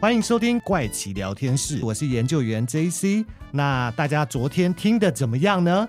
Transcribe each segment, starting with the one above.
欢迎收听怪奇聊天室，我是研究员 JC。那大家昨天听的怎么样呢？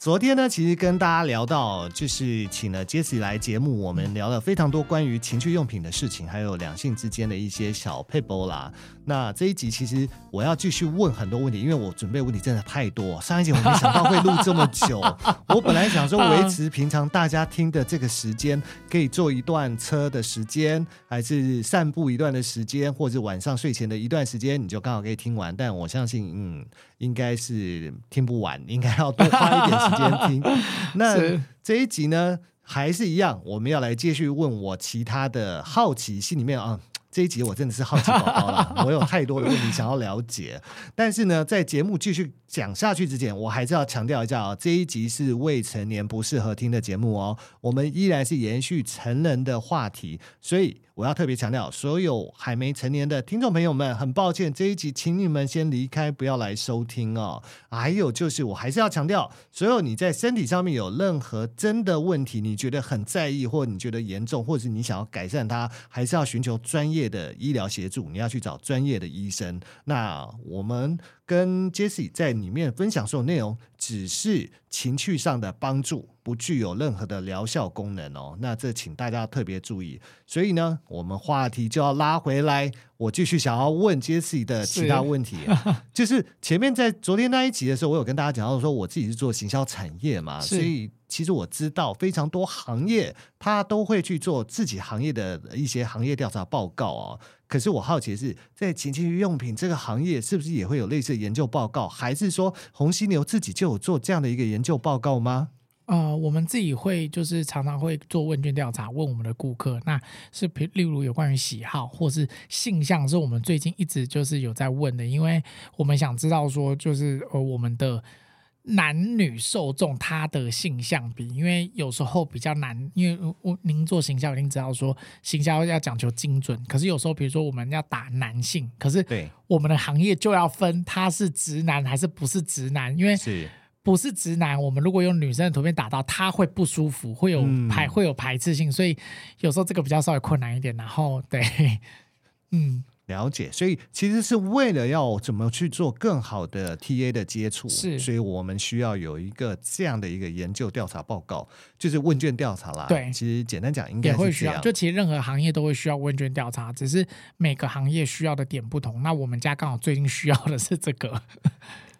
昨天呢，其实跟大家聊到，就是请了 Jessie 来节目，我们聊了非常多关于情趣用品的事情，还有两性之间的一些小撇步啦。那这一集其实我要继续问很多问题，因为我准备问题真的太多。上一集我没想到会录这么久，我本来想说维持平常大家听的这个时间，可以坐一段车的时间，还是散步一段的时间，或者晚上睡前的一段时间，你就刚好可以听完。但我相信，嗯，应该是听不完，应该要多花一点时间。听，那这一集呢，还是一样，我们要来继续问我其他的好奇心里面啊。这一集我真的是好奇宝宝了，我有太多的问题想要了解。但是呢，在节目继续讲下去之前，我还是要强调一下啊，这一集是未成年不适合听的节目哦。我们依然是延续成人的话题，所以。我要特别强调，所有还没成年的听众朋友们，很抱歉，这一集请你们先离开，不要来收听哦。还有就是，我还是要强调，所有你在身体上面有任何真的问题，你觉得很在意，或你觉得严重，或者是你想要改善它，还是要寻求专业的医疗协助，你要去找专业的医生。那我们。跟 Jessie 在里面分享所有内容，只是情绪上的帮助，不具有任何的疗效功能哦。那这请大家特别注意。所以呢，我们话题就要拉回来，我继续想要问 Jessie 的其他问题。是 就是前面在昨天那一集的时候，我有跟大家讲到说，我自己是做行销产业嘛，所以其实我知道非常多行业，他都会去做自己行业的一些行业调查报告哦。可是我好奇的是，在情趣用品这个行业，是不是也会有类似的研究报告？还是说红犀牛自己就有做这样的一个研究报告吗？呃，我们自己会就是常常会做问卷调查，问我们的顾客，那是例如有关于喜好或是性向，是我们最近一直就是有在问的，因为我们想知道说，就是呃我们的。男女受众他的性向比，因为有时候比较难，因为我您做行销一定知道说行销要讲求精准，可是有时候比如说我们要打男性，可是对我们的行业就要分他是直男还是不是直男，因为是不是直男，我们如果用女生的图片打到他会不舒服，会有排会有排斥性，所以有时候这个比较稍微困难一点。然后对，嗯。了解，所以其实是为了要怎么去做更好的 TA 的接触，是，所以我们需要有一个这样的一个研究调查报告，就是问卷调查啦。对，其实简单讲，应该也会需要，就其实任何行业都会需要问卷调查，只是每个行业需要的点不同。那我们家刚好最近需要的是这个，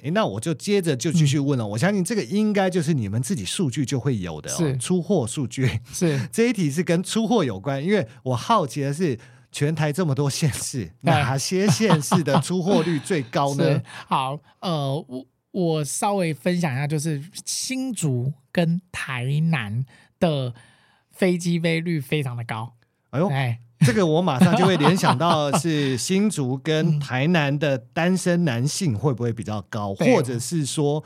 诶，那我就接着就继续问了。嗯、我相信这个应该就是你们自己数据就会有的、哦，是出货数据。是 这一题是跟出货有关，因为我好奇的是。全台这么多县市，哪些县市的出货率最高呢？好，呃，我我稍微分享一下，就是新竹跟台南的飞机杯率非常的高。哎呦，哎，这个我马上就会联想到是新竹跟 台南的单身男性会不会比较高，嗯、或者是说？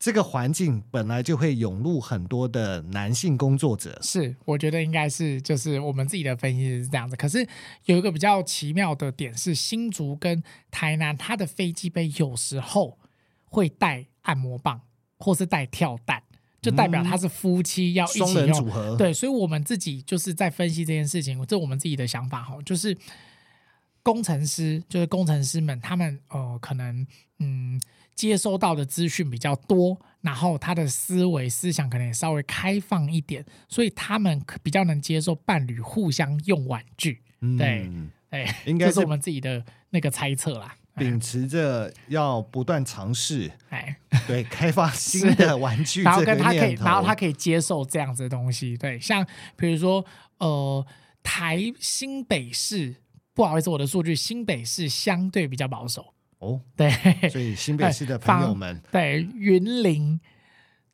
这个环境本来就会涌入很多的男性工作者，是，我觉得应该是，就是我们自己的分析是这样子。可是有一个比较奇妙的点是，新竹跟台南，它的飞机杯有时候会带按摩棒，或是带跳蛋，就代表他是夫妻要一起用，组合。对，所以我们自己就是在分析这件事情，这我们自己的想法哈，就是工程师，就是工程师们，他们呃，可能嗯。接收到的资讯比较多，然后他的思维思想可能也稍微开放一点，所以他们比较能接受伴侣互相用玩具。嗯、对，哎，应该是，这是我们自己的那个猜测啦。秉持着要不断尝试，哎，对，开发新的玩具，然后跟他可以，然后他可以接受这样子的东西。对，像比如说，呃，台新北市，不好意思，我的数据新北市相对比较保守。哦，对，所以新北市的朋友们，对云林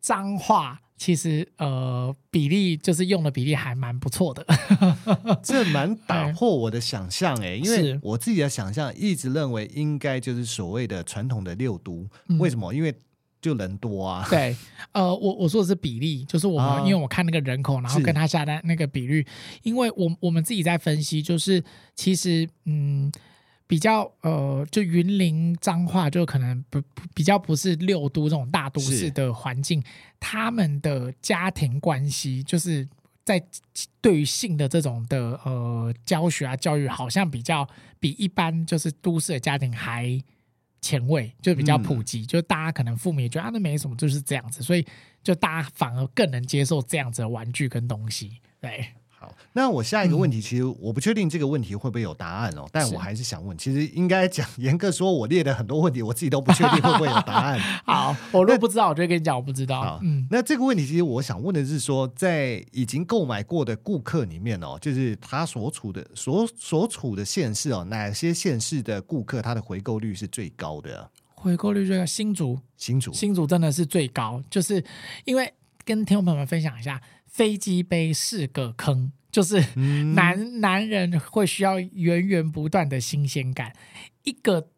彰化，其实呃比例就是用的比例还蛮不错的，这蛮打破我的想象哎，因为我自己的想象一直认为应该就是所谓的传统的六都，嗯、为什么？因为就人多啊。对，呃，我我说的是比例，就是我们、啊、因为我看那个人口，然后跟他下单那个比率，因为我我们自己在分析，就是其实嗯。比较呃，就云林彰化，就可能不比较不是六都这种大都市的环境，他们的家庭关系就是在对于性的这种的呃教学啊教育，好像比较比一般就是都市的家庭还前卫，就比较普及，嗯、就大家可能父母也觉得啊那没什么，就是这样子，所以就大家反而更能接受这样子的玩具跟东西，对。那我下一个问题，其实我不确定这个问题会不会有答案哦，嗯、但我还是想问。其实应该讲严格说，我列的很多问题，我自己都不确定会不会有答案。好，我如果不知道，我就跟你讲，我不知道。好，嗯，那这个问题其实我想问的是说，在已经购买过的顾客里面哦，就是他所处的所所处的县市哦，哪些县市的顾客他的回购率是最高的？回购率最高，新竹，新竹，新竹真的是最高，就是因为跟听众朋友们分享一下，飞机杯是个坑。就是男、嗯、男人会需要源源不断的新鲜感，一个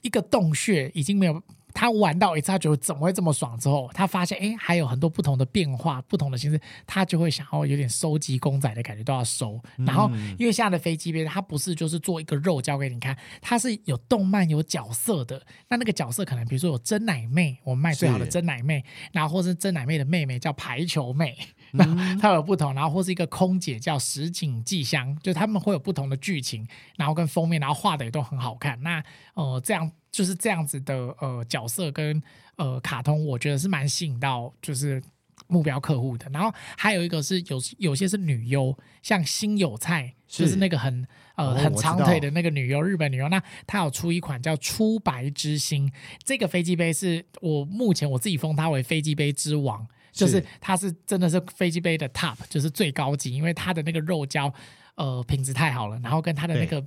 一个洞穴已经没有。他玩到一次，他觉得怎么会这么爽？之后他发现，哎，还有很多不同的变化，不同的形式，他就会想要有点收集公仔的感觉，都要收。然后，因为现在的飞机杯，它不是就是做一个肉交给你看，它是有动漫、有角色的。那那个角色可能，比如说有真奶妹，我们卖最好的真奶妹，然后或是真奶妹的妹妹叫排球妹，那它有不同。然后或是一个空姐叫石井纪香，就他们会有不同的剧情，然后跟封面，然后画的也都很好看。那呃，这样。就是这样子的呃角色跟呃卡通，我觉得是蛮吸引到就是目标客户的。然后还有一个是有有些是女优，像新有菜，就是那个很呃很长腿的那个女优，日本女优。那她有出一款叫初白之星，这个飞机杯是我目前我自己封它为飞机杯之王，就是它是真的是飞机杯的 top，就是最高级，因为它的那个肉胶呃品质太好了，然后跟它的那个。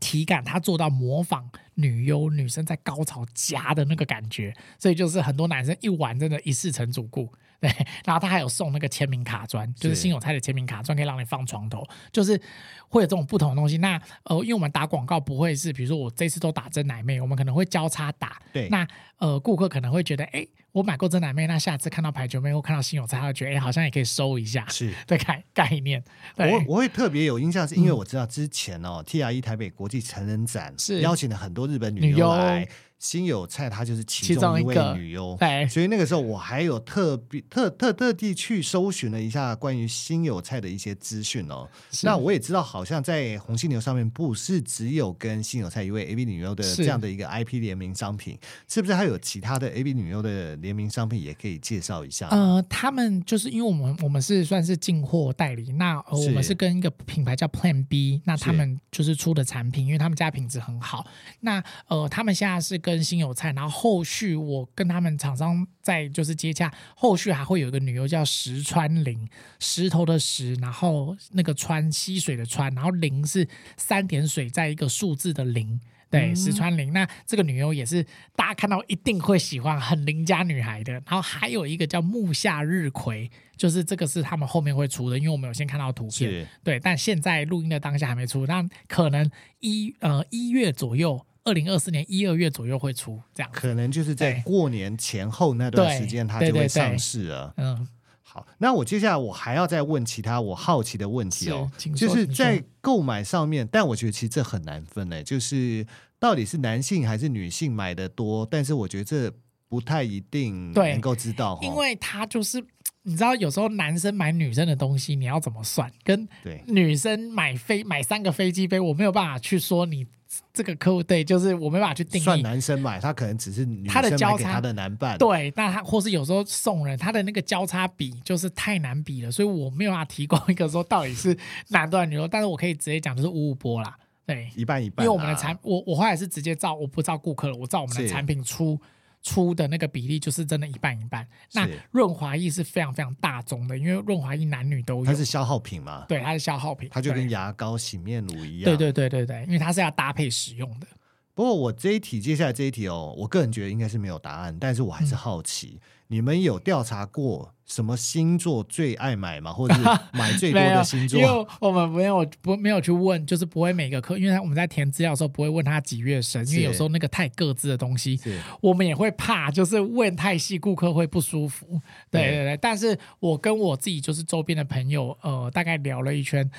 体感，它做到模仿女优女生在高潮夹的那个感觉，所以就是很多男生一玩，真的一试成主顾。对，然后他还有送那个签名卡砖，就是新有菜的签名卡砖，可以让你放床头，就是会有这种不同的东西。那呃，因为我们打广告不会是，比如说我这次都打真奶妹，我们可能会交叉打。对，那呃，顾客可能会觉得，哎，我买过真奶妹，那下次看到排球妹或看到新有菜，他会觉得，哎，好像也可以收一下。是 的概概念。对我我会特别有印象，是因为我知道之前哦、嗯、，TRE 台北国际成人展是邀请了很多日本女优来。新友菜，她就是其中一位女优，对，所以那个时候我还有特别特特特地去搜寻了一下关于新友菜的一些资讯哦。那我也知道，好像在红犀牛上面不是只有跟新友菜一位 A B 女优的这样的一个 IP 联名商品，是，是不是还有其他的 A B 女优的联名商品也可以介绍一下？呃，他们就是因为我们我们是算是进货代理，那我们是跟一个品牌叫 Plan B，那他们就是出的产品，因为他们家品质很好。那呃，他们现在是跟跟新有菜，然后后续我跟他们厂商在就是接洽，后续还会有一个女优叫石川綾，石头的石，然后那个川溪水的川，然后綾是三点水在一个数字的零，对，石川綾。那这个女优也是大家看到一定会喜欢，很邻家女孩的。然后还有一个叫木下日葵，就是这个是他们后面会出的，因为我们有先看到图片，对，但现在录音的当下还没出，但可能一呃一月左右。二零二四年一二月左右会出，这样可能就是在过年前后那段时间，它就会上市了。嗯，好，那我接下来我还要再问其他我好奇的问题哦，就是在购买上面，但我觉得其实这很难分诶，就是到底是男性还是女性买的多？但是我觉得这不太一定能够知道，因为他就是你知道，有时候男生买女生的东西，你要怎么算？跟女生买飞买三个飞机杯，我没有办法去说你。这个客户对，就是我没办法去定义。算男生买，他可能只是女生买给他的男伴。对，那他或是有时候送人，他的那个交叉比就是太难比了，所以我没有办法提供一个说到底是男多还是女多。但是我可以直接讲，就是五五波啦，对，一半一半。因为我们的产，我我后来是直接照，我不照顾客了，我照我们的产品出。出的那个比例就是真的一半一半。那润滑液是非常非常大宗的，因为润滑液男女都有。它是消耗品嘛？对，它是消耗品。它就跟牙膏、洗面乳一样。对对对对对，因为它是要搭配使用的。不过我这一题接下来这一题哦，我个人觉得应该是没有答案，但是我还是好奇，嗯、你们有调查过？什么星座最爱买吗？或者是 买最多的星座？因为我们没有不没有去问，就是不会每个客，因为我们在填资料的时候不会问他几月生，因为有时候那个太各自的东西，我们也会怕，就是问太细，顾客会不舒服。对对对，但是我跟我自己就是周边的朋友，呃，大概聊了一圈，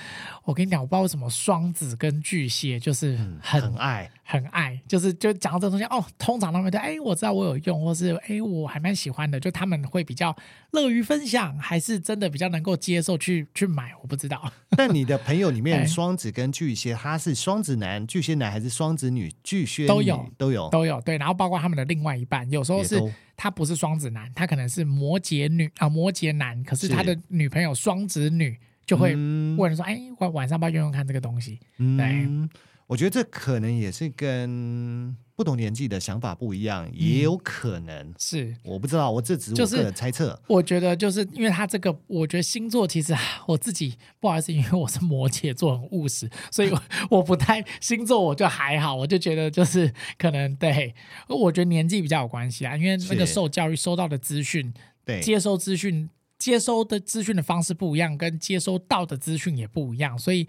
我跟你讲，我不知道为什么双子跟巨蟹就是很、爱很爱，就是就讲到这东西哦，通常他们都哎，我知道我有用，或是哎，我还蛮喜欢的，就他们会比较乐于分享，还是真的比较能够接受去去买？我不知道。但你的朋友里面，双子跟巨蟹，他是双子男、巨蟹男，还是双子女、巨蟹女都有都有都有对，然后包括他们的另外一半，有时候是他不是双子男，他可能是摩羯女啊，摩羯男，可是他的女朋友双子女就会问说：“哎、嗯，晚晚上要不要用用看这个东西？”对。嗯我觉得这可能也是跟不同年纪的想法不一样，也有可能、嗯、是我不知道，我这只是我个人猜测、就是。我觉得就是因为他这个，我觉得星座其实我自己不好意思，因为我是摩羯座，很务实，所以我 我不太星座，我就还好，我就觉得就是可能对，我觉得年纪比较有关系啊，因为那个受教育收到的资讯，对，接收资讯接收的资讯的方式不一样，跟接收到的资讯也不一样，所以。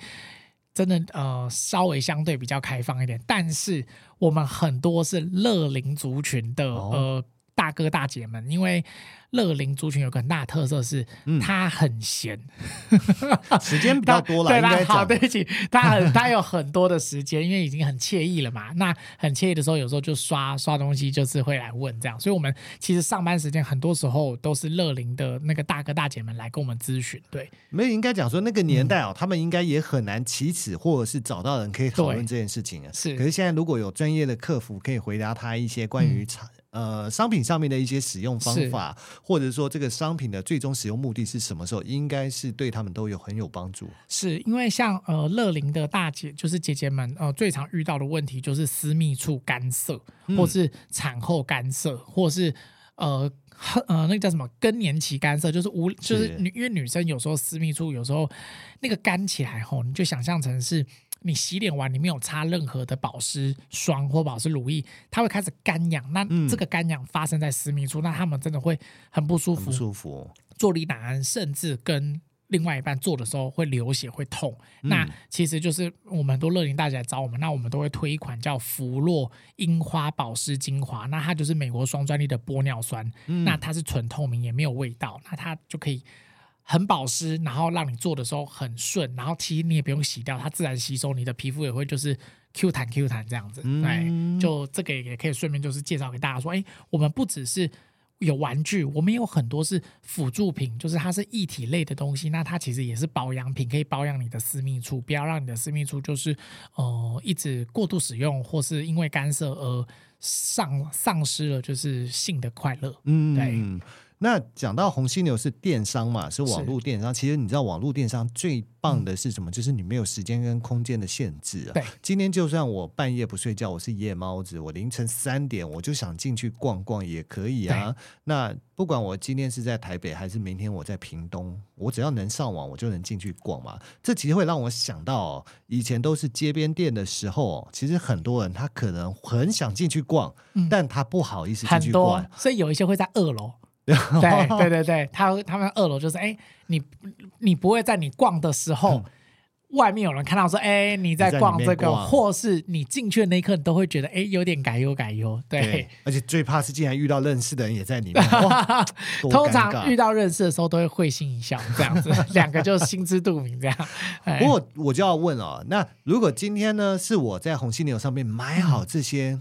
真的呃，稍微相对比较开放一点，但是我们很多是乐龄族群的、哦、呃大哥大姐们，因为。乐龄族群有个很大的特色是，他很闲，嗯、时间比较多了。对吧？好，对不起，他很他有很多的时间，因为已经很惬意了嘛。那很惬意的时候，有时候就刷刷东西，就是会来问这样。所以，我们其实上班时间很多时候都是乐龄的那个大哥大姐们来跟我们咨询。对，没有应该讲说那个年代哦，嗯、他们应该也很难启齿，或者是找到人可以讨论这件事情啊。是，可是现在如果有专业的客服可以回答他一些关于产。嗯呃，商品上面的一些使用方法，或者说这个商品的最终使用目的是什么时候，应该是对他们都有很有帮助。是因为像呃乐龄的大姐，就是姐姐们，呃最常遇到的问题就是私密处干涩，或是产后干涩，或是呃呃那个叫什么更年期干涩，就是无就是女因为女生有时候私密处有时候那个干起来后，你就想象成是。你洗脸完，你没有擦任何的保湿霜或保湿乳液，它会开始干痒。那这个干痒发生在私密处，嗯、那他们真的会很不舒服。不舒服。坐立难安，甚至跟另外一半做的时候会流血、会痛。嗯、那其实就是我们很多乐龄大姐来找我们，那我们都会推一款叫芙洛樱花保湿精华。那它就是美国双专利的玻尿酸，嗯、那它是纯透明，也没有味道，那它就可以。很保湿，然后让你做的时候很顺，然后其实你也不用洗掉，它自然吸收，你的皮肤也会就是 Q 弹 Q 弹这样子。嗯、对，就这个也可以顺便就是介绍给大家说，哎，我们不只是有玩具，我们有很多是辅助品，就是它是液体类的东西，那它其实也是保养品，可以保养你的私密处，不要让你的私密处就是呃一直过度使用，或是因为干涉而丧丧失了就是性的快乐。嗯，对。那讲到红犀牛是电商嘛，是网络电商。其实你知道网络电商最棒的是什么？嗯、就是你没有时间跟空间的限制啊。对，今天就算我半夜不睡觉，我是夜猫子，我凌晨三点我就想进去逛逛也可以啊。那不管我今天是在台北还是明天我在屏东，我只要能上网，我就能进去逛嘛。这其实会让我想到、哦，以前都是街边店的时候，其实很多人他可能很想进去逛，嗯、但他不好意思进去逛，所以有一些会在二楼。对对对对，他他们二楼就是哎，你你不会在你逛的时候，嗯、外面有人看到说哎你在逛这个，或是你进去的那一刻，你都会觉得哎有点改优改优。对，对，而且最怕是竟然遇到认识的人也在里面。通常遇到认识的时候都会会心一笑，这样子两个就心知肚明这样。不过我就要问哦，那如果今天呢是我在红犀牛上面买好这些，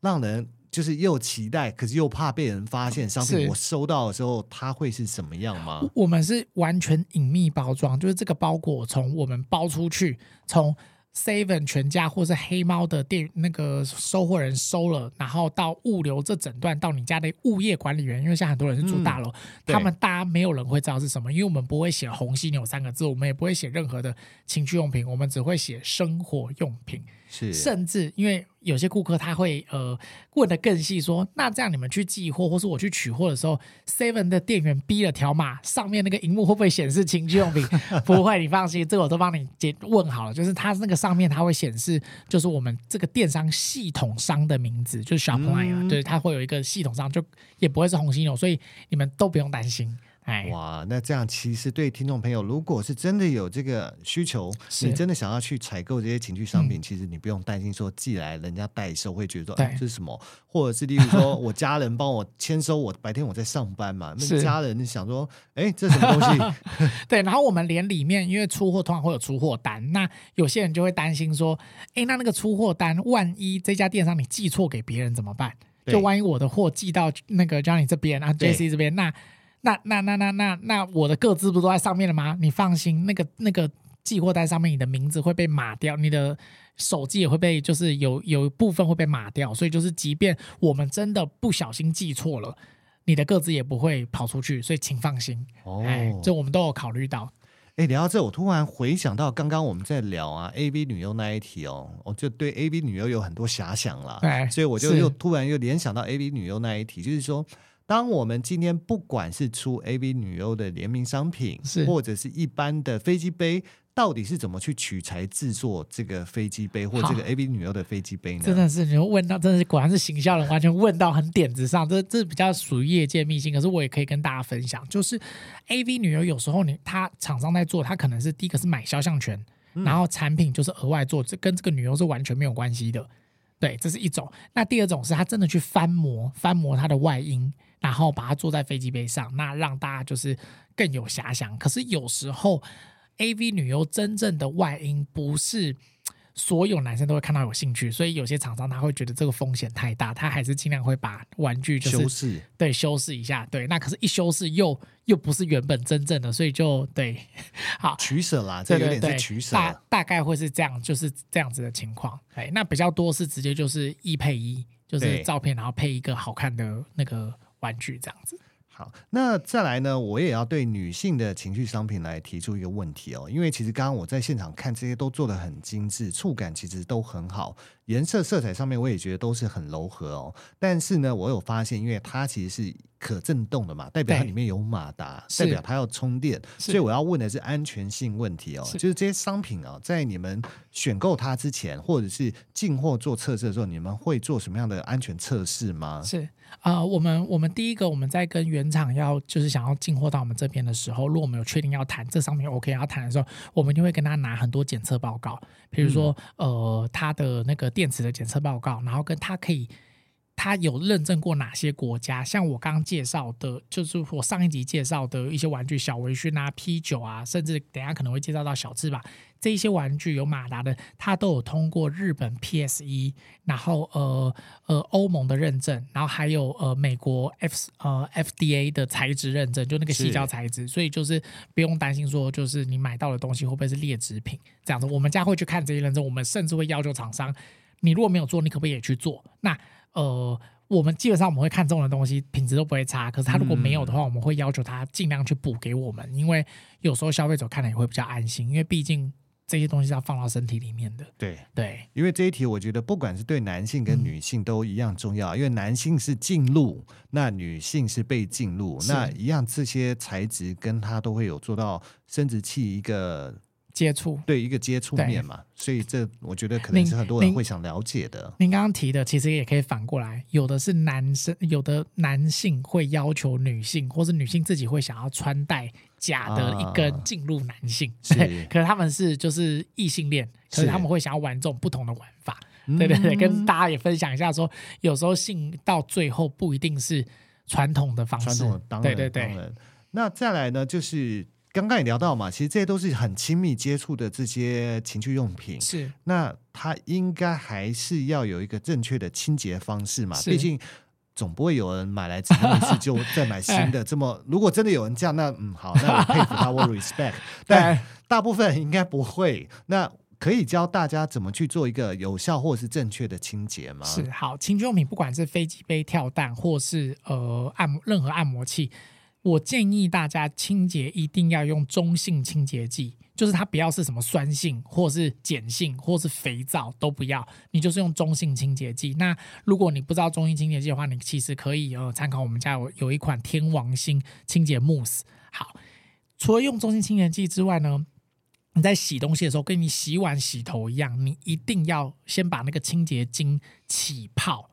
让人。就是又期待，可是又怕被人发现商品。我收到的时候，它会是什么样吗？我们是完全隐秘包装，就是这个包裹从我们包出去，从 Seven 全家或是黑猫的店那个收货人收了，然后到物流这整段到你家的物业管理员，因为像很多人是住大楼，嗯、他们大家没有人会知道是什么，因为我们不会写红犀牛三个字，我们也不会写任何的情趣用品，我们只会写生活用品。是，甚至因为有些顾客他会呃问的更细，说那这样你们去寄货或是我去取货的时候，Seven 的店员逼了条码，上面那个荧幕会不会显示情趣用品？不会，你放心，这个我都帮你解问好了。就是它那个上面它会显示，就是我们这个电商系统商的名字，就是 Shopline 啊，对，它会有一个系统商，就也不会是红犀牛，所以你们都不用担心。哇，那这样其实对听众朋友，如果是真的有这个需求，是。你真的想要去采购这些情趣商品，嗯、其实你不用担心说寄来人家代收会觉得这是什么？或者是例如说我家人帮我签收，我白天我在上班嘛，那家人想说，哎，这什么东西？对，然后我们连里面因为出货通常会有出货单，那有些人就会担心说，哎，那那个出货单，万一这家电商你寄错给别人怎么办？就万一我的货寄到那个 Johnny 这边啊，JC 这边，那那那那那那那我的个资不都在上面了吗？你放心，那个那个寄货单上面你的名字会被码掉，你的手机也会被，就是有有一部分会被码掉，所以就是即便我们真的不小心寄错了，你的个资也不会跑出去，所以请放心。哦，哎，这我们都有考虑到。哎，聊到这，我突然回想到刚刚我们在聊啊，AV 女优那一题哦，我就对 AV 女优有很多遐想了，对，所以我就又突然又联想到 AV 女优那一题，就是说，当我们今天不管是出 AV 女优的联名商品，是或者是一般的飞机杯。到底是怎么去取材制作这个飞机杯或这个 AV 女优的飞机杯呢？真的是你问到，真的是果然是行销人，完全问到很点子上。这这比较属于业界秘辛，可是我也可以跟大家分享，就是 AV 女优有时候你她厂商在做，她可能是第一个是买肖像权，嗯、然后产品就是额外做，这跟这个女优是完全没有关系的。对，这是一种。那第二种是她真的去翻模，翻模她的外阴，然后把它坐在飞机杯上，那让大家就是更有遐想。可是有时候。AV 女优真正的外阴不是所有男生都会看到有兴趣，所以有些厂商他会觉得这个风险太大，他还是尽量会把玩具就是修饰，对，修饰一下，对。那可是，一修饰又又不是原本真正的，所以就对，好取舍啦，这有点是取舍。大大概会是这样，就是这样子的情况。哎，那比较多是直接就是一配一，就是照片然后配一个好看的那个玩具这样子。好，那再来呢？我也要对女性的情绪商品来提出一个问题哦，因为其实刚刚我在现场看这些都做的很精致，触感其实都很好，颜色色彩上面我也觉得都是很柔和哦。但是呢，我有发现，因为它其实是。可震动的嘛，代表它里面有马达，代表它要充电，所以我要问的是安全性问题哦。就是这些商品啊，在你们选购它之前，或者是进货做测试的时候，你们会做什么样的安全测试吗？是。啊、呃，我们我们第一个我们在跟原厂要就是想要进货到我们这边的时候，如果我们有确定要谈这商品 OK 要谈的时候，我们就会跟他拿很多检测报告，比如说、嗯、呃它的那个电池的检测报告，然后跟它可以。他有认证过哪些国家？像我刚刚介绍的，就是我上一集介绍的一些玩具，小微醺啊、P 九啊，甚至等下可能会介绍到小智吧这一些玩具有马达的，它都有通过日本 PSE，然后呃呃欧盟的认证，然后还有呃美国 F 呃 FDA 的材质认证，就那个矽胶材质，所以就是不用担心说就是你买到的东西会不会是劣质品这样子。我们家会去看这些认证，我们甚至会要求厂商，你如果没有做，你可不可以也去做？那呃，我们基本上我们会看中的东西品质都不会差，可是他如果没有的话，嗯、我们会要求他尽量去补给我们，因为有时候消费者看了也会比较安心，因为毕竟这些东西是要放到身体里面的。对对，因为这一题我觉得不管是对男性跟女性都一样重要，嗯、因为男性是进入，那女性是被进入，那一样这些材质跟它都会有做到生殖器一个。接触对一个接触面嘛，所以这我觉得可能是很多人会想了解的。您刚刚提的其实也可以反过来，有的是男生，有的男性会要求女性，或是女性自己会想要穿戴假的一根进入男性，啊、对。可是他们是就是异性恋，可是他们会想要玩这种不同的玩法。对对对，跟大家也分享一下说，说有时候性到最后不一定是传统的方式。传统的当然，对对对。那再来呢，就是。刚刚也聊到嘛，其实这些都是很亲密接触的这些情趣用品。是，那它应该还是要有一个正确的清洁方式嘛？毕竟总不会有人买来只用一次就再买新的。这么，如果真的有人这样，那嗯好，那我佩服他，我 respect。但大部分人应该不会。那可以教大家怎么去做一个有效或是正确的清洁吗？是，好，情趣用品不管是飞机杯、跳蛋，或是呃按摩任何按摩器。我建议大家清洁一定要用中性清洁剂，就是它不要是什么酸性，或是碱性，或是肥皂都不要，你就是用中性清洁剂。那如果你不知道中性清洁剂的话，你其实可以呃参考我们家有有一款天王星清洁慕斯。好，除了用中性清洁剂之外呢，你在洗东西的时候，跟你洗碗洗头一样，你一定要先把那个清洁精起泡，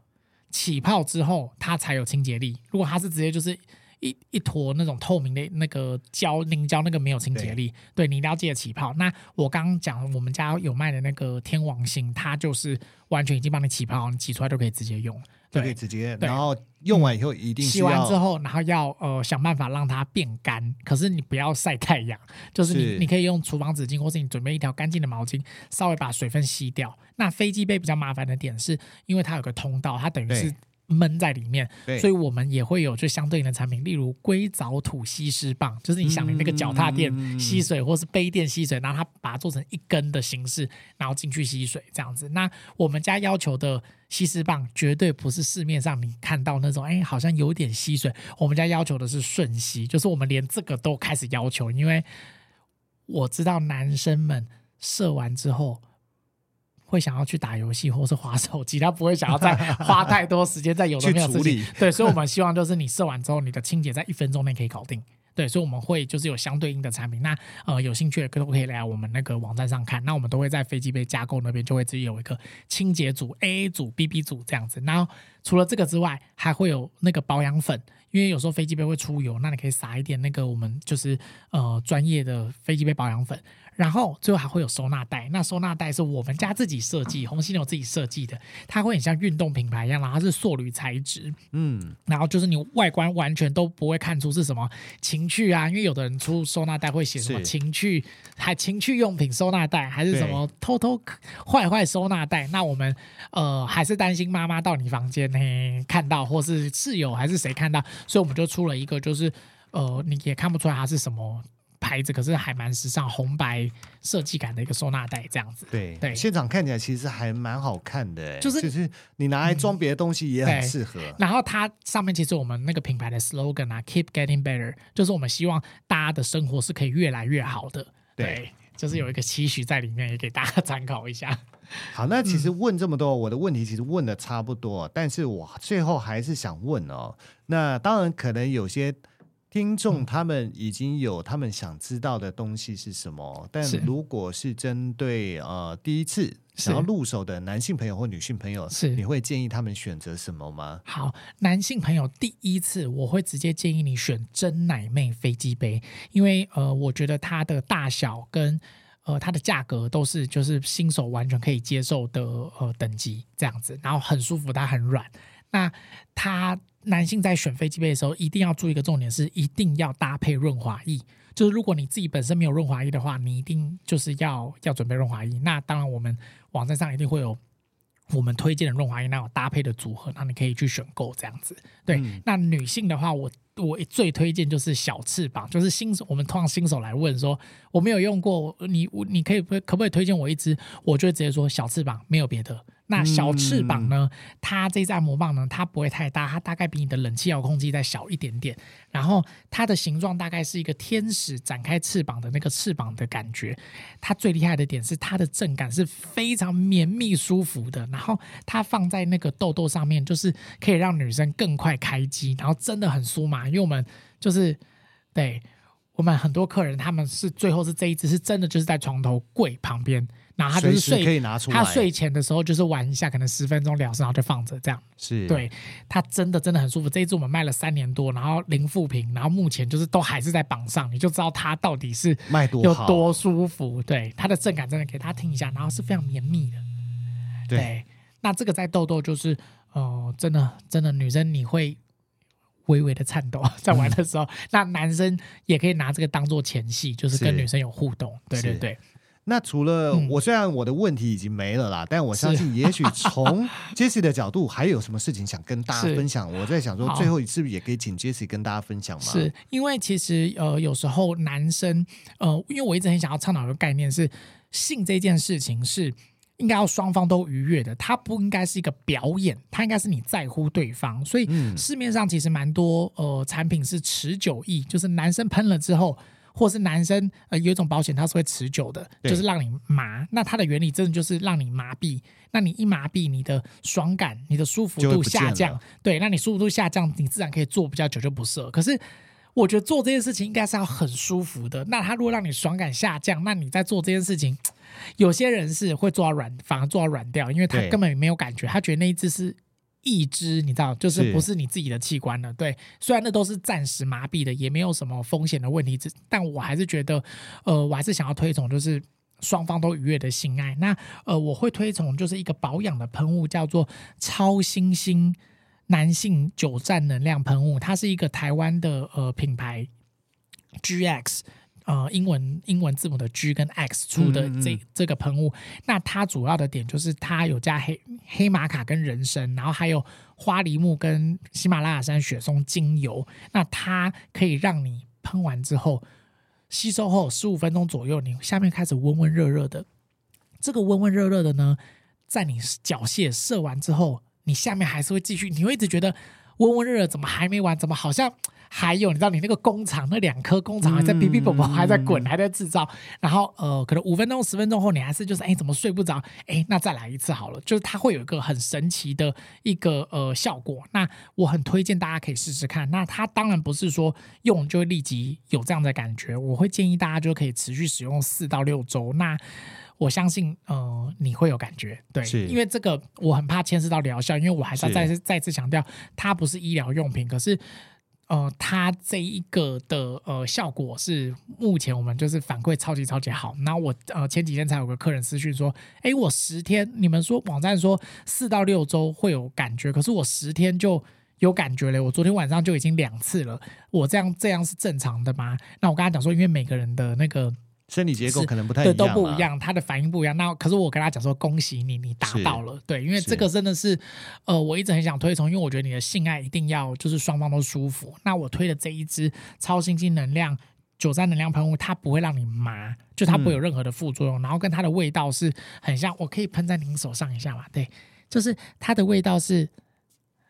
起泡之后它才有清洁力。如果它是直接就是。一一坨那种透明的那个胶凝胶，那个没有清洁力。对，对你一定要记得起泡。那我刚刚讲，我们家有卖的那个天王星，它就是完全已经帮你起泡，你挤出来就可以直接用，就可以直接。然后用完以后一定洗完之后，然后要呃想办法让它变干。可是你不要晒太阳，就是你是你可以用厨房纸巾，或是你准备一条干净的毛巾，稍微把水分吸掉。那飞机杯比较麻烦的点是，因为它有个通道，它等于是。闷在里面，所以我们也会有就相对应的产品，例如硅藻土吸湿棒，就是你想你那个脚踏垫吸水，或是杯垫吸水，然后它把它做成一根的形式，然后进去吸水这样子。那我们家要求的吸湿棒绝对不是市面上你看到那种，哎，好像有点吸水。我们家要求的是瞬吸，就是我们连这个都开始要求，因为我知道男生们射完之后。会想要去打游戏或是划手机，他不会想要再花太多时间在有的没有事情。对，所以我们希望就是你射完之后，你的清洁在一分钟内可以搞定。对，所以我们会就是有相对应的产品。那呃，有兴趣的都可以来我们那个网站上看。那我们都会在飞机杯加购那边就会自己有一个清洁组、AA 组、BB 组这样子。然后除了这个之外，还会有那个保养粉，因为有时候飞机杯会出油，那你可以撒一点那个我们就是呃专业的飞机杯保养粉。然后最后还会有收纳袋，那收纳袋是我们家自己设计，红犀牛自己设计的，它会很像运动品牌一样，然后它是塑铝材质，嗯，然后就是你外观完全都不会看出是什么情趣啊，因为有的人出收纳袋会写什么情趣，还情趣用品收纳袋，还是什么偷偷坏坏收纳袋，那我们呃还是担心妈妈到你房间嘿看到，或是室友还是谁看到，所以我们就出了一个，就是呃你也看不出来它是什么。牌子可是还蛮时尚，红白设计感的一个收纳袋这样子。对对，现场看起来其实还蛮好看的，就是就是你拿来装别的东西也很适合。嗯、然后它上面其实我们那个品牌的 slogan 啊，Keep Getting Better，就是我们希望大家的生活是可以越来越好的。对，对就是有一个期许在里面，也给大家 参考一下。好，那其实问这么多，我的问题其实问的差不多，但是我最后还是想问哦，那当然可能有些。听众他们已经有他们想知道的东西是什么，嗯、但如果是针对呃第一次想要入手的男性朋友或女性朋友，是你会建议他们选择什么吗？好，男性朋友第一次我会直接建议你选真奶妹飞机杯，因为呃我觉得它的大小跟呃它的价格都是就是新手完全可以接受的呃等级这样子，然后很舒服，它很软。那它男性在选飞机杯的时候，一定要注意一个重点是，一定要搭配润滑液。就是如果你自己本身没有润滑液的话，你一定就是要要准备润滑液。那当然，我们网站上一定会有我们推荐的润滑液，那种搭配的组合，那你可以去选购这样子。对，嗯、那女性的话，我我最推荐就是小翅膀，就是新手，我们通常新手来问说，我没有用过，你你可以可不可以推荐我一支？我就会直接说小翅膀，没有别的。那小翅膀呢？它这支按摩棒呢，它不会太大，它大概比你的冷气遥控器再小一点点。然后它的形状大概是一个天使展开翅膀的那个翅膀的感觉。它最厉害的点是它的震感是非常绵密舒服的。然后它放在那个痘痘上面，就是可以让女生更快开机，然后真的很酥麻。因为我们就是对我们很多客人，他们是最后是这一只是真的就是在床头柜旁边。然后他就是睡，可以拿出来。他睡前的时候就是玩一下，可能十分钟两事，然后就放着这样。是，对，他真的真的很舒服。这一支我们卖了三年多，然后零负评，然后目前就是都还是在榜上，你就知道它到底是卖多有多舒服。对，它的震感真的给大家听一下，然后是非常绵密的。对，对，那这个在痘痘就是，哦、呃，真的真的女生你会微微的颤抖 在玩的时候，嗯、那男生也可以拿这个当做前戏，就是跟女生有互动。对对对。那除了我，虽然我的问题已经没了啦，嗯、但我相信，也许从 Jessie 的角度，还有什么事情想跟大家分享？我在想说，最后一次也可以请 Jessie 跟大家分享吗？是因为其实呃，有时候男生呃，因为我一直很想要倡导一个概念是，性这件事情是应该要双方都愉悦的，它不应该是一个表演，它应该是你在乎对方。所以市面上其实蛮多呃产品是持久液，就是男生喷了之后。或是男生呃有一种保险，它是会持久的，就是让你麻。那它的原理真的就是让你麻痹。那你一麻痹，你的爽感、你的舒服度下降。对，那你舒服度下降，你自然可以做比较久就不涩。可是我觉得做这件事情应该是要很舒服的。那它如果让你爽感下降，那你在做这件事情，有些人是会做到软，反而做到软掉，因为他根本没有感觉，他觉得那一只是。一只，你知道，就是不是你自己的器官了。对，虽然那都是暂时麻痹的，也没有什么风险的问题，但我还是觉得，呃，我还是想要推崇，就是双方都愉悦的性爱。那呃，我会推崇就是一个保养的喷雾，叫做超新星男性久战能量喷雾，它是一个台湾的呃品牌，GX。呃英文英文字母的 G 跟 X 出的这、嗯、这个喷雾。那它主要的点就是它有加黑黑玛卡跟人参，然后还有花梨木跟喜马拉雅山雪松精油。那它可以让你喷完之后吸收后十五分钟左右，你下面开始温温热热的。这个温温热热的呢，在你缴械射完之后，你下面还是会继续，你会一直觉得温温热热，怎么还没完？怎么好像还有？你知道，你那个工厂那两颗工厂还在哔哔啵啵，还在滚，还在制造。然后呃，可能五分钟、十分钟后，你还是就是哎，怎么睡不着？哎，那再来一次好了。就是它会有一个很神奇的一个呃效果。那我很推荐大家可以试试看。那它当然不是说用就会立即有这样的感觉，我会建议大家就可以持续使用四到六周。那我相信，呃，你会有感觉，对，因为这个我很怕牵涉到疗效，因为我还是要再次再次强调，它不是医疗用品，可是，呃，它这一个的呃效果是目前我们就是反馈超级超级好。那我呃前几天才有个客人私讯说，哎，我十天，你们说网站说四到六周会有感觉，可是我十天就有感觉了，我昨天晚上就已经两次了，我这样这样是正常的吗？那我跟他讲说，因为每个人的那个。生理结构可能不太一样，对，都不一样，他的反应不一样。那可是我跟他讲说，恭喜你，你达到了，对，因为这个真的是，呃，我一直很想推崇，因为我觉得你的性爱一定要就是双方都舒服。那我推的这一支超新星能量九三能量喷雾，它不会让你麻，就它不会有任何的副作用，嗯、然后跟它的味道是很像，我可以喷在您手上一下嘛？对，就是它的味道是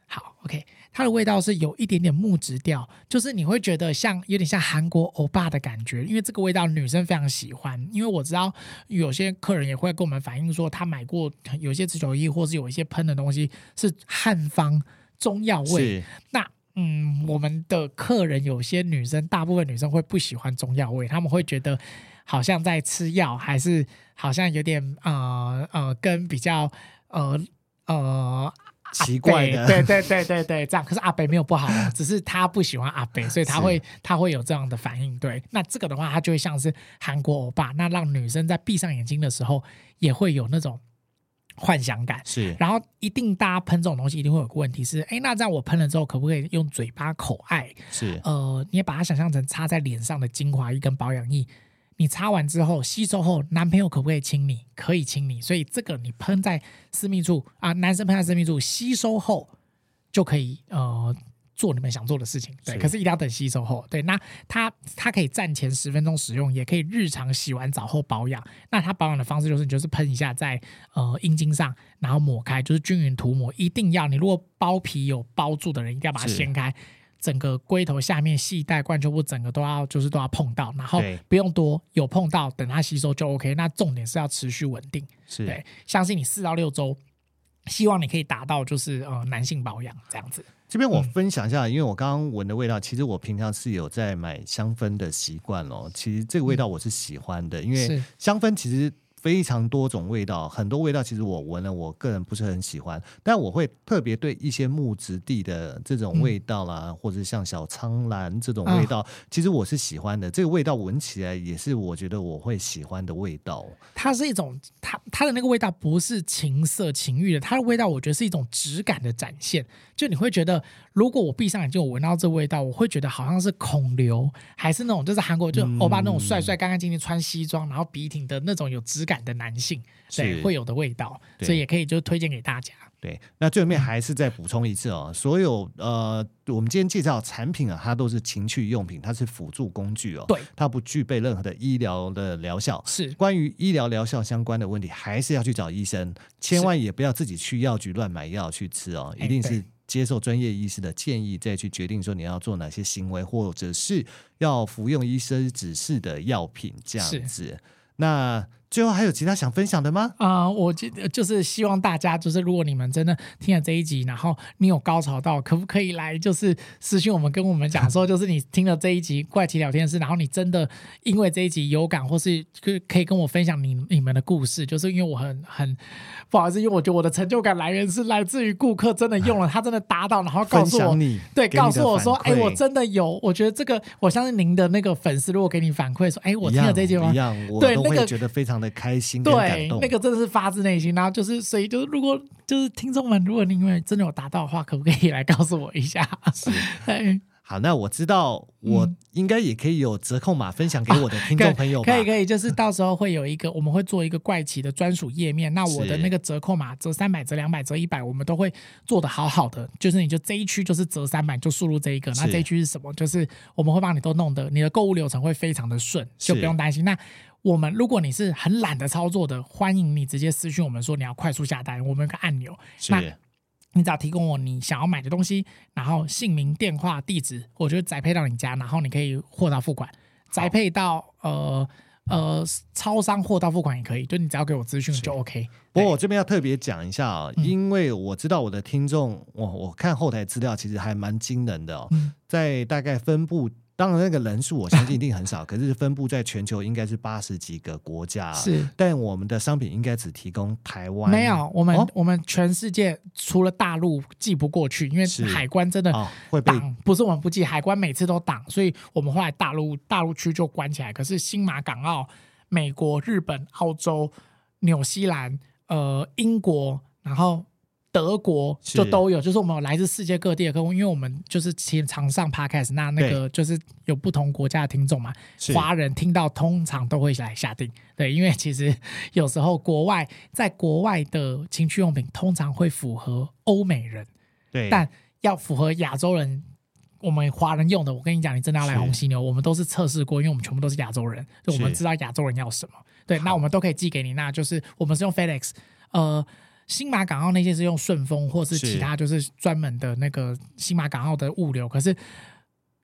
好，OK。它的味道是有一点点木质调，就是你会觉得像有点像韩国欧巴的感觉，因为这个味道女生非常喜欢。因为我知道有些客人也会跟我们反映说，他买过有些持久液，或是有一些喷的东西是汉方中药味。那嗯，我们的客人有些女生，大部分女生会不喜欢中药味，他们会觉得好像在吃药，还是好像有点呃呃跟比较呃呃。奇怪的，对对对对对，这样。可是阿北没有不好，只是他不喜欢阿北，所以他会他会有这样的反应。对，那这个的话，他就会像是韩国欧巴，那让女生在闭上眼睛的时候也会有那种幻想感。是，然后一定大家喷这种东西，一定会有个问题是，哎，那这样我喷了之后，可不可以用嘴巴口爱？是，呃，你也把它想象成擦在脸上的精华液跟保养液。你擦完之后吸收后，男朋友可不可以亲你？可以亲你，所以这个你喷在私密处啊，男生喷在私密处，吸收后就可以呃做你们想做的事情。对，可是一定要等吸收后。对，那它它可以战前十分钟使用，也可以日常洗完澡后保养。那它保养的方式就是，你就是喷一下在呃阴茎上，然后抹开，就是均匀涂抹。一定要你如果包皮有包住的人，一定要把它掀开。整个龟头下面系带、冠球部整个都要，就是都要碰到，然后不用多，有碰到，等它吸收就 OK。那重点是要持续稳定，是对。相信你四到六周，希望你可以达到就是呃男性保养这样子。这边我分享一下，嗯、因为我刚刚闻的味道，其实我平常是有在买香氛的习惯哦。其实这个味道我是喜欢的，嗯、因为香氛其实。非常多种味道，很多味道其实我闻了，我个人不是很喜欢，但我会特别对一些木质地的这种味道啦，嗯、或者像小苍兰这种味道，啊、其实我是喜欢的。这个味道闻起来也是我觉得我会喜欢的味道。它是一种，它它的那个味道不是情色情欲的，它的味道我觉得是一种质感的展现。就你会觉得，如果我闭上眼睛，我闻到这味道，我会觉得好像是孔刘，还是那种就是韩国就欧巴那种帅帅、干干净净穿西装，然后笔挺的那种有质感的男性，对，会有的味道，所以也可以就推荐给大家。对，那最后面还是再补充一次哦，所有呃，我们今天介绍产品啊，它都是情趣用品，它是辅助工具哦，对，它不具备任何的医疗的疗效。是关于医疗疗效相关的问题，还是要去找医生，千万也不要自己去药局乱买药去吃哦，一定是。接受专业医师的建议，再去决定说你要做哪些行为，或者是要服用医生指示的药品，这样子。那最后还有其他想分享的吗？啊、呃，我觉得就是希望大家，就是如果你们真的听了这一集，然后你有高潮到，可不可以来就是私信我们，跟我们讲说，就是你听了这一集怪奇聊天室，然后你真的因为这一集有感，或是可可以跟我分享你你们的故事，就是因为我很很不好意思，因为我觉得我的成就感来源是来自于顾客真的用了，他真的达到，然后告诉我，你对，告诉我说，哎，我真的有，我觉得这个，我相信您的那个粉丝如果给你反馈说，哎，我听了这一集吗？一样，对，那个觉得非常的开心。对，那个真的是发自内心，然后就是，所以就是，如果就是听众们，如果你因为真的有达到的话，可不可以来告诉我一下？是，好，那我知道，我应该也可以有折扣码分享给我的听众朋友。可以，可以，就是到时候会有一个，我们会做一个怪奇的专属页面。那我的那个折扣码，折三百、折两百、折一百，我们都会做的好好的。就是你就这一区就是折三百，就输入这一个。那这一区是什么？就是我们会帮你都弄的，你的购物流程会非常的顺，就不用担心。那我们如果你是很懒得操作的，欢迎你直接私讯我们说你要快速下单，我们有个按钮。那你只要提供我你想要买的东西，然后姓名、电话、地址，我就宅配到你家，然后你可以货到付款，宅配到呃呃超商货到付款也可以，就你只要给我资讯就 OK。不过我这边要特别讲一下啊、哦，因为我知道我的听众，我我看后台资料其实还蛮惊人的哦，嗯、在大概分布。当然，那个人数我相信一定很少，可是分布在全球应该是八十几个国家。是，但我们的商品应该只提供台湾。没有，我们、哦、我们全世界除了大陆寄不过去，因为海关真的会被。不是我们不寄，海关每次都挡，所以我们后来大陆大陆区就关起来。可是新马、港澳、美国、日本、澳洲、纽西兰、呃英国，然后。德国就都有，就是我们有来自世界各地的客户，因为我们就是其实常上 podcast，那那个就是有不同国家的听众嘛，华人听到通常都会来下定，对，因为其实有时候国外在国外的情趣用品通常会符合欧美人，对，但要符合亚洲人，我们华人用的，我跟你讲，你真的要来红犀牛，我们都是测试过，因为我们全部都是亚洲人，就我们知道亚洲人要什么，对，那我们都可以寄给你，那就是我们是用 FedEx，呃。新马港澳那些是用顺丰或是其他，就是专门的那个新马港澳的物流。可是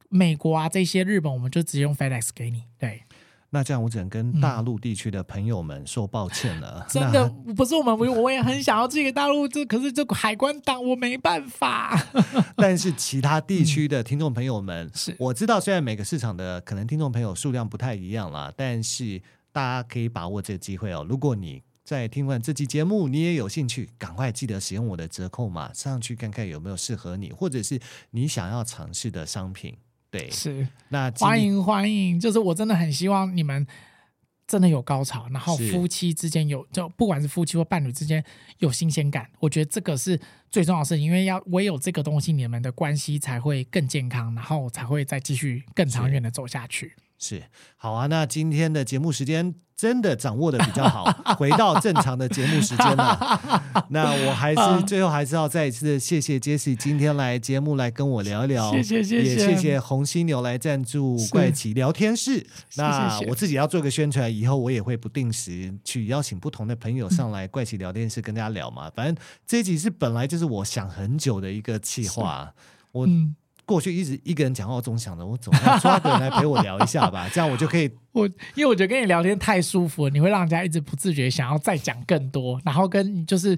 美国啊这些日本，我们就直接用 FedEx 给你。对，那这样我只能跟大陆地区的朋友们说抱歉了。嗯、真的不是我们，我我也很想要寄给大陆，这可是这个海关挡我没办法。但是其他地区的听众朋友们，是、嗯、我知道，虽然每个市场的可能听众朋友数量不太一样啦，但是大家可以把握这个机会哦。如果你在听完这期节目，你也有兴趣，赶快记得使用我的折扣码上去看看有没有适合你，或者是你想要尝试的商品。对，是那欢迎欢迎，就是我真的很希望你们真的有高潮，然后夫妻之间有，就不管是夫妻或伴侣之间有新鲜感，我觉得这个是最重要的事情，因为要唯有这个东西，你们的关系才会更健康，然后才会再继续更长远的走下去。是，好啊，那今天的节目时间。真的掌握的比较好，回到正常的节目时间了。那我还是最后还是要再一次谢谢 Jessie 今天来节目来跟我聊一聊，谢谢谢谢，也谢谢红犀牛来赞助怪奇聊天室。那我自己要做个宣传，以后我也会不定时去邀请不同的朋友上来 怪奇聊天室跟大家聊嘛。反正这一集是本来就是我想很久的一个计划，我。嗯过去一直一个人讲话，我总想着我总要抓个人来陪我聊一下吧，这样我就可以。我因为我觉得跟你聊天太舒服了，你会让人家一直不自觉想要再讲更多，然后跟就是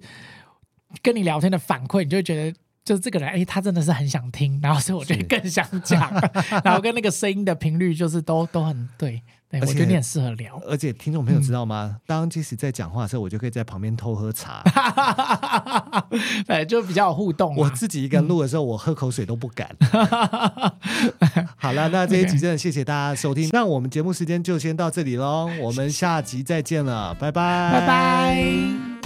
跟你聊天的反馈，你就会觉得就是这个人，哎，他真的是很想听，然后所以我就更想讲，然后跟那个声音的频率就是都都很对。对，我觉得你很适合聊，而且听众朋友知道吗？嗯、当即使在讲话的时候，我就可以在旁边偷喝茶，对，就比较有互动。我自己一个人录的时候，嗯、我喝口水都不敢。好了，那这一集真的谢谢大家收听，那我们节目时间就先到这里喽，我们下集再见了，拜拜，拜拜。